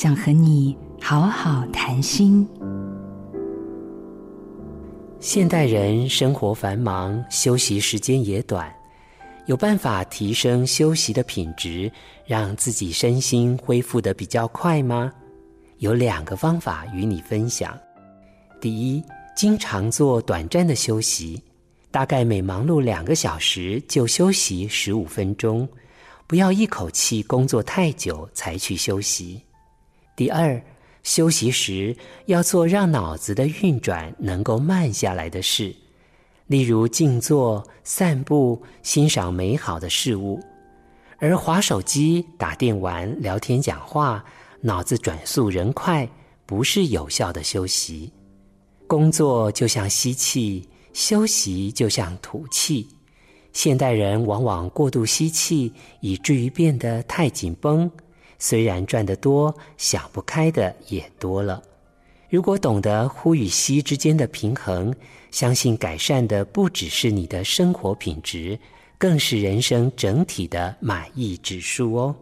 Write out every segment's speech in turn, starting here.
想和你好好谈心。现代人生活繁忙，休息时间也短，有办法提升休息的品质，让自己身心恢复得比较快吗？有两个方法与你分享。第一，经常做短暂的休息，大概每忙碌两个小时就休息十五分钟，不要一口气工作太久才去休息。第二，休息时要做让脑子的运转能够慢下来的事，例如静坐、散步、欣赏美好的事物。而滑手机、打电玩、聊天讲话，脑子转速仍快，不是有效的休息。工作就像吸气，休息就像吐气。现代人往往过度吸气，以至于变得太紧绷。虽然赚得多，想不开的也多了。如果懂得呼与吸之间的平衡，相信改善的不只是你的生活品质，更是人生整体的满意指数哦。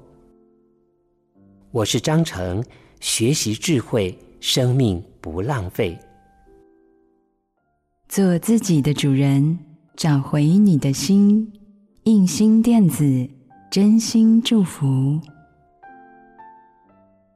我是张成，学习智慧，生命不浪费。做自己的主人，找回你的心。印心电子，真心祝福。